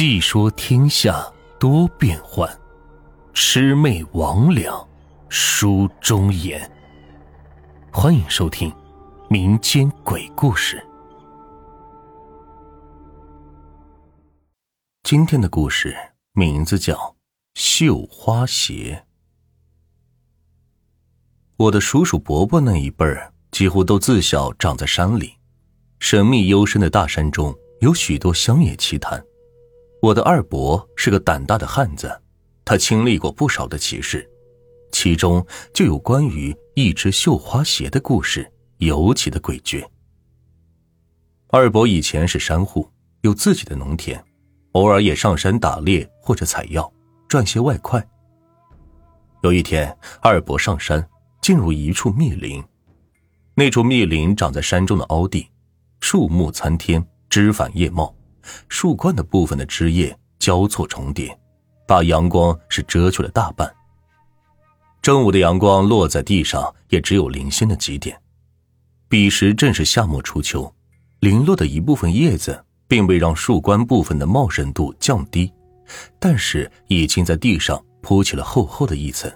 细说天下多变幻，魑魅魍魉书中言。欢迎收听民间鬼故事。今天的故事名字叫《绣花鞋》。我的叔叔伯伯那一辈儿，几乎都自小长在山里，神秘幽深的大山中有许多乡野奇谈。我的二伯是个胆大的汉子，他经历过不少的奇事，其中就有关于一只绣花鞋的故事，尤其的诡谲。二伯以前是山户，有自己的农田，偶尔也上山打猎或者采药，赚些外快。有一天，二伯上山，进入一处密林，那处密林长在山中的凹地，树木参天，枝繁叶茂。树冠的部分的枝叶交错重叠，把阳光是遮去了大半。正午的阳光落在地上，也只有零星的几点。彼时正是夏末初秋，零落的一部分叶子并未让树冠部分的茂盛度降低，但是已经在地上铺起了厚厚的一层，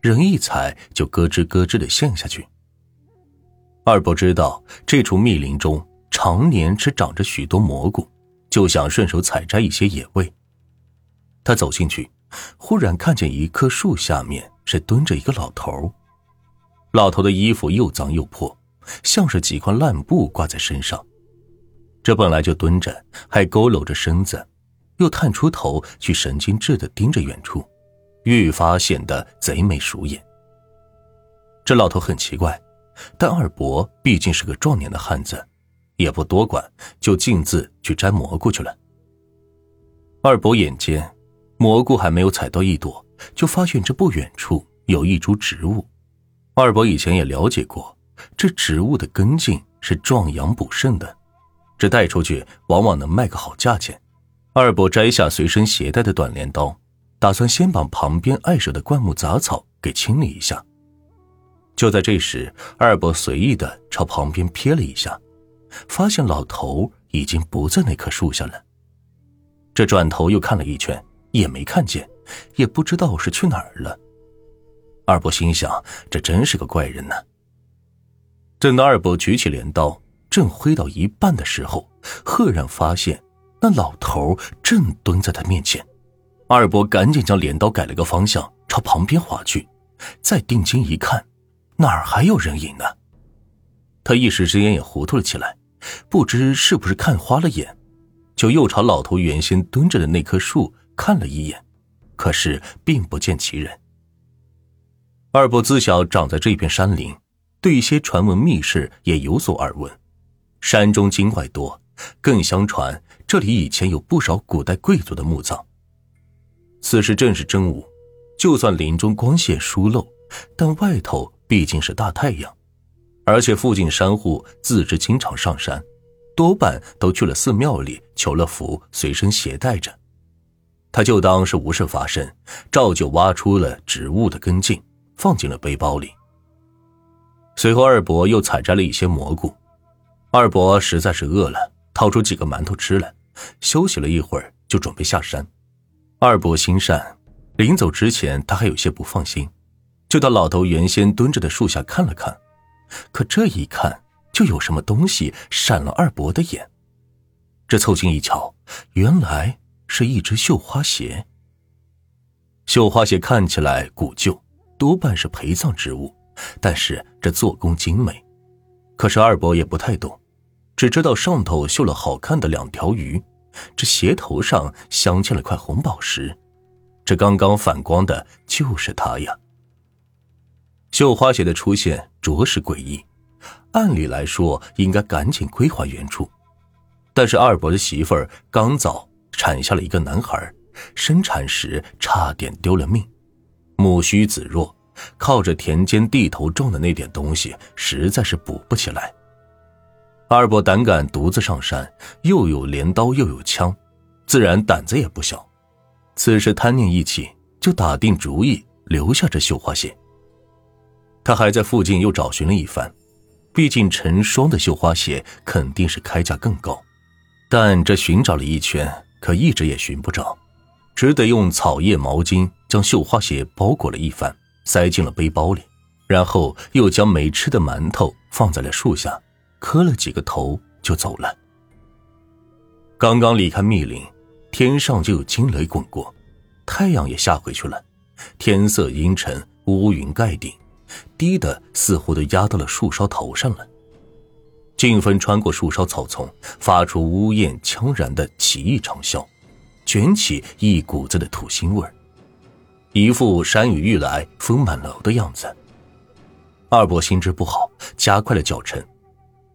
人一踩就咯吱咯吱的陷下去。二伯知道这处密林中常年是长着许多蘑菇。就想顺手采摘一些野味。他走进去，忽然看见一棵树下面是蹲着一个老头。老头的衣服又脏又破，像是几块烂布挂在身上。这本来就蹲着，还佝偻着身子，又探出头去，神经质的盯着远处，愈发显得贼眉鼠眼。这老头很奇怪，但二伯毕竟是个壮年的汉子。也不多管，就径自去摘蘑菇去了。二伯眼尖，蘑菇还没有采到一朵，就发现这不远处有一株植物。二伯以前也了解过，这植物的根茎是壮阳补肾的，这带出去往往能卖个好价钱。二伯摘下随身携带的短镰刀，打算先把旁边碍手的灌木杂草给清理一下。就在这时，二伯随意的朝旁边瞥了一下。发现老头已经不在那棵树下了。这转头又看了一圈，也没看见，也不知道是去哪儿了。二伯心想：这真是个怪人呢。等到二伯举起镰刀，正挥到一半的时候，赫然发现那老头正蹲在他面前。二伯赶紧将镰刀改了个方向，朝旁边划去。再定睛一看，哪儿还有人影呢？他一时之间也糊涂了起来。不知是不是看花了眼，就又朝老头原先蹲着的那棵树看了一眼，可是并不见其人。二伯自小长在这片山林，对一些传闻秘事也有所耳闻。山中精怪多，更相传这里以前有不少古代贵族的墓葬。此时正是正午，就算林中光线疏漏，但外头毕竟是大太阳。而且附近山户自知经常上山，多半都去了寺庙里求了福，随身携带着。他就当是无事发生，照旧挖出了植物的根茎，放进了背包里。随后，二伯又采摘了一些蘑菇。二伯实在是饿了，掏出几个馒头吃了，休息了一会儿，就准备下山。二伯心善，临走之前他还有些不放心，就到老头原先蹲着的树下看了看。可这一看，就有什么东西闪了二伯的眼。这凑近一瞧，原来是一只绣花鞋。绣花鞋看起来古旧，多半是陪葬之物，但是这做工精美。可是二伯也不太懂，只知道上头绣了好看的两条鱼，这鞋头上镶嵌了块红宝石，这刚刚反光的就是它呀。绣花鞋的出现着实诡异，按理来说应该赶紧归还原处，但是二伯的媳妇儿刚早产下了一个男孩，生产时差点丢了命，母虚子弱，靠着田间地头种的那点东西实在是补不起来。二伯胆敢独自上山，又有镰刀又有枪，自然胆子也不小。此时贪念一起，就打定主意留下这绣花鞋。他还在附近又找寻了一番，毕竟成双的绣花鞋肯定是开价更高。但这寻找了一圈，可一直也寻不着，只得用草叶毛巾将绣花鞋包裹了一番，塞进了背包里，然后又将没吃的馒头放在了树下，磕了几个头就走了。刚刚离开密林，天上就有惊雷滚过，太阳也下回去了，天色阴沉，乌云盖顶，低的似乎都压到了树梢头上了。劲风穿过树梢草丛，发出呜咽悄然的奇异长啸，卷起一股子的土腥味一副山雨欲来风满楼的样子。二伯心知不好，加快了脚程。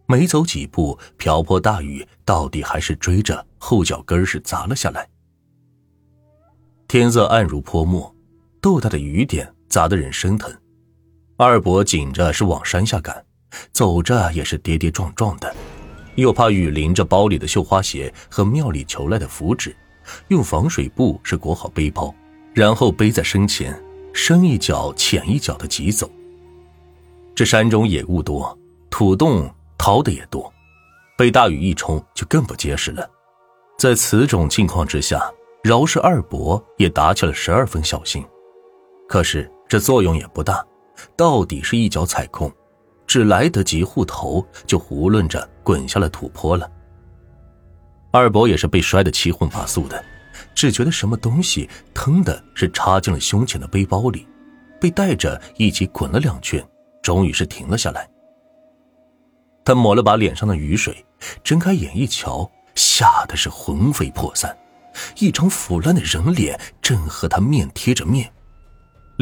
没走几步，瓢泼大雨到底还是追着后脚跟是砸了下来。天色暗如泼墨，豆大的雨点砸得人生疼。二伯紧着是往山下赶。走着也是跌跌撞撞的，又怕雨淋着包里的绣花鞋和庙里求来的符纸，用防水布是裹好背包，然后背在身前，深一脚浅一脚的急走。这山中野物多，土洞掏的也多，被大雨一冲就更不结实了。在此种境况之下，饶是二伯也打起了十二分小心，可是这作用也不大，到底是一脚踩空。只来得及护头，就囫囵着滚下了土坡了。二伯也是被摔得七荤八素的，只觉得什么东西腾的是插进了胸前的背包里，被带着一起滚了两圈，终于是停了下来。他抹了把脸上的雨水，睁开眼一瞧，吓得是魂飞魄散，一张腐烂的人脸正和他面贴着面。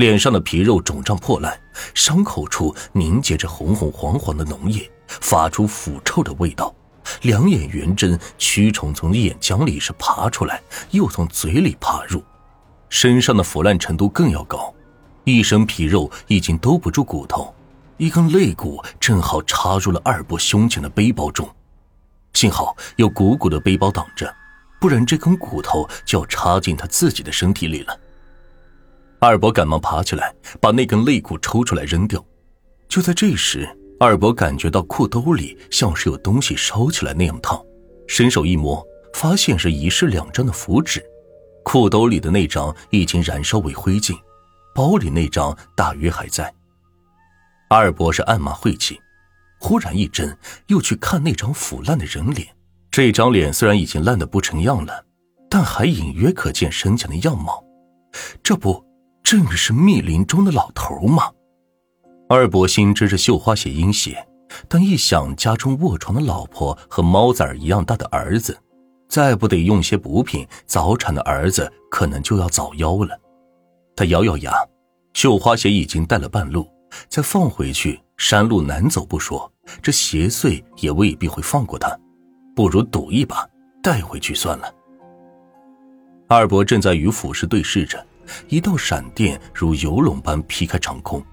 脸上的皮肉肿胀破烂，伤口处凝结着红红黄黄的脓液，发出腐臭的味道。两眼圆睁，蛆虫从眼浆里是爬出来，又从嘴里爬入。身上的腐烂程度更要高，一身皮肉已经兜不住骨头，一根肋骨正好插入了二伯胸前的背包中。幸好有鼓鼓的背包挡着，不然这根骨头就要插进他自己的身体里了。二伯赶忙爬起来，把那根肋骨抽出来扔掉。就在这时，二伯感觉到裤兜里像是有东西烧起来那样烫，伸手一摸，发现是一式两张的符纸。裤兜里的那张已经燃烧为灰烬，包里那张大约还在。二伯是暗骂晦气，忽然一怔，又去看那张腐烂的人脸。这张脸虽然已经烂得不成样了，但还隐约可见生前的样貌。这不。正是密林中的老头吗？二伯心知这绣花鞋阴邪，但一想家中卧床的老婆和猫崽儿一样大的儿子，再不得用些补品，早产的儿子可能就要早夭了。他咬咬牙，绣花鞋已经带了半路，再放回去，山路难走不说，这邪祟也未必会放过他，不如赌一把，带回去算了。二伯正在与腐尸对视着。一道闪电如游龙般劈开长空，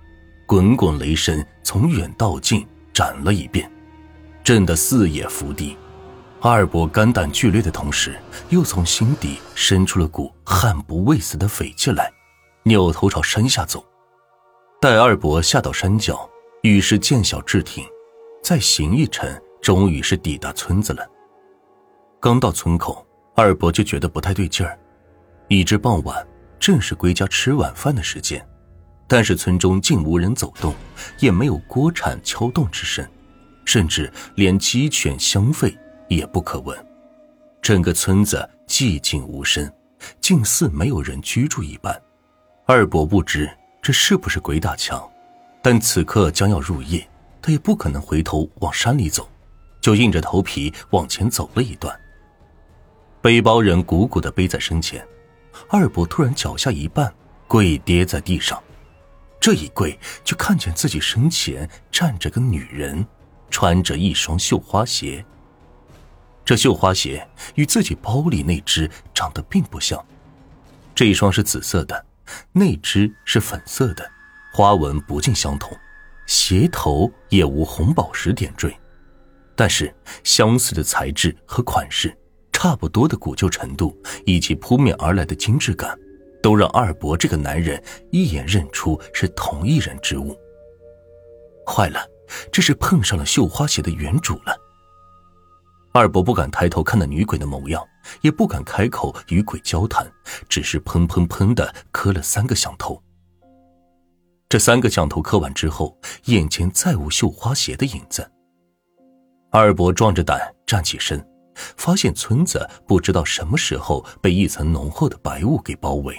滚滚雷声从远到近斩了一遍，震得四野伏地。二伯肝胆俱裂的同时，又从心底生出了股悍不畏死的匪气来，扭头朝山下走。待二伯下到山脚，雨势渐小至停，再行一程，终于是抵达村子了。刚到村口，二伯就觉得不太对劲儿，已至傍晚。正是归家吃晚饭的时间，但是村中竟无人走动，也没有锅铲敲动之声，甚至连鸡犬相吠也不可闻。整个村子寂静无声，竟似没有人居住一般。二伯不知这是不是鬼打墙，但此刻将要入夜，他也不可能回头往山里走，就硬着头皮往前走了一段。背包人鼓鼓的背在身前。二伯突然脚下一绊，跪跌在地上。这一跪，就看见自己身前站着个女人，穿着一双绣花鞋。这绣花鞋与自己包里那只长得并不像，这一双是紫色的，那只是粉色的，花纹不尽相同，鞋头也无红宝石点缀，但是相似的材质和款式。差不多的古旧程度以及扑面而来的精致感，都让二伯这个男人一眼认出是同一人之物。坏了，这是碰上了绣花鞋的原主了。二伯不敢抬头看那女鬼的模样，也不敢开口与鬼交谈，只是砰砰砰的磕了三个响头。这三个响头磕完之后，眼前再无绣花鞋的影子。二伯壮着胆站起身，发现村子不知道什么时候被一层浓厚的白雾给包围，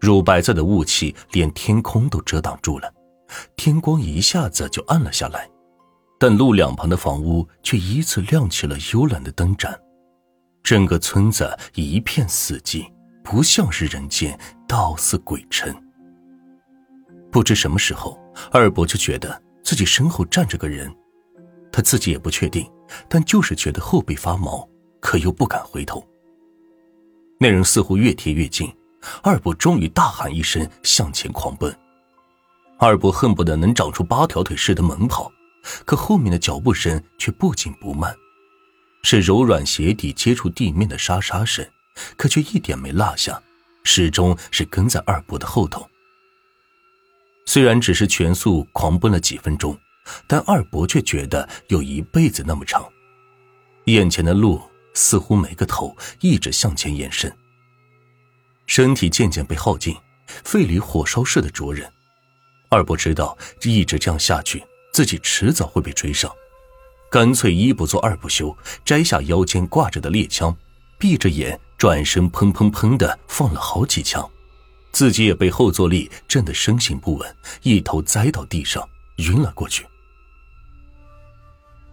乳白色的雾气连天空都遮挡住了，天光一下子就暗了下来，但路两旁的房屋却依次亮起了幽蓝的灯盏，整个村子一片死寂，不像是人间，倒似鬼城。不知什么时候，二伯就觉得自己身后站着个人，他自己也不确定，但就是觉得后背发毛，可又不敢回头。那人似乎越贴越近，二伯终于大喊一声，向前狂奔。二伯恨不得能长出八条腿似的猛跑，可后面的脚步声却不紧不慢，是柔软鞋底接触地面的沙沙声，可却一点没落下，始终是跟在二伯的后头。虽然只是全速狂奔了几分钟，但二伯却觉得有一辈子那么长。眼前的路似乎没个头，一直向前延伸。身体渐渐被耗尽，肺里火烧似的灼人。二伯知道一直这样下去，自己迟早会被追上，干脆一不做二不休，摘下腰间挂着的猎枪，闭着眼转身，砰砰砰的放了好几枪。自己也被后坐力震得身形不稳，一头栽到地上，晕了过去。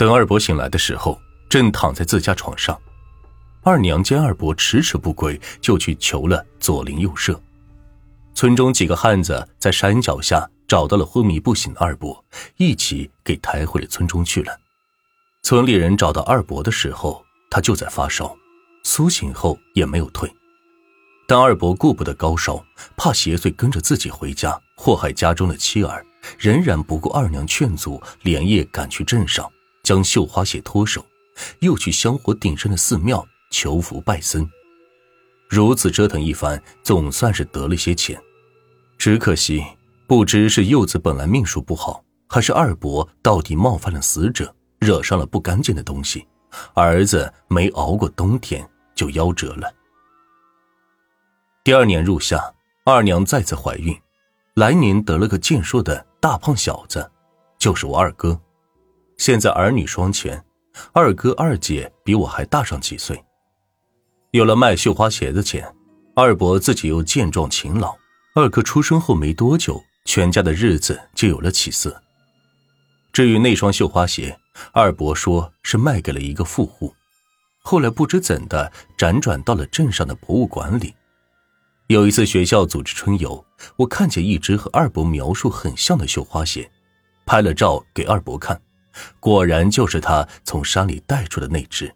等二伯醒来的时候，正躺在自家床上。二娘见二伯迟迟不归，就去求了左邻右舍。村中几个汉子在山脚下找到了昏迷不醒的二伯，一起给抬回了村中去了。村里人找到二伯的时候，他就在发烧，苏醒后也没有退。但二伯顾不得高烧，怕邪祟跟着自己回家祸害家中的妻儿，仍然不顾二娘劝阻，连夜赶去镇上，将绣花鞋脱手，又去香火鼎盛的寺庙求福拜僧。如此折腾一番，总算是得了些钱。只可惜，不知是柚子本来命数不好，还是二伯到底冒犯了死者，惹上了不干净的东西，儿子没熬过冬天就夭折了。第二年入夏，二娘再次怀孕，来年得了个健硕的大胖小子，就是我二哥。现在儿女双全，二哥二姐比我还大上几岁。有了卖绣花鞋的钱，二伯自己又健壮勤劳，二哥出生后没多久，全家的日子就有了起色。至于那双绣花鞋，二伯说是卖给了一个富户，后来不知怎的辗转到了镇上的博物馆里。有一次学校组织春游，我看见一只和二伯描述很像的绣花鞋，拍了照给二伯看，果然就是他从山里带出的那只，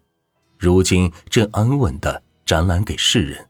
如今正安稳的展览给世人。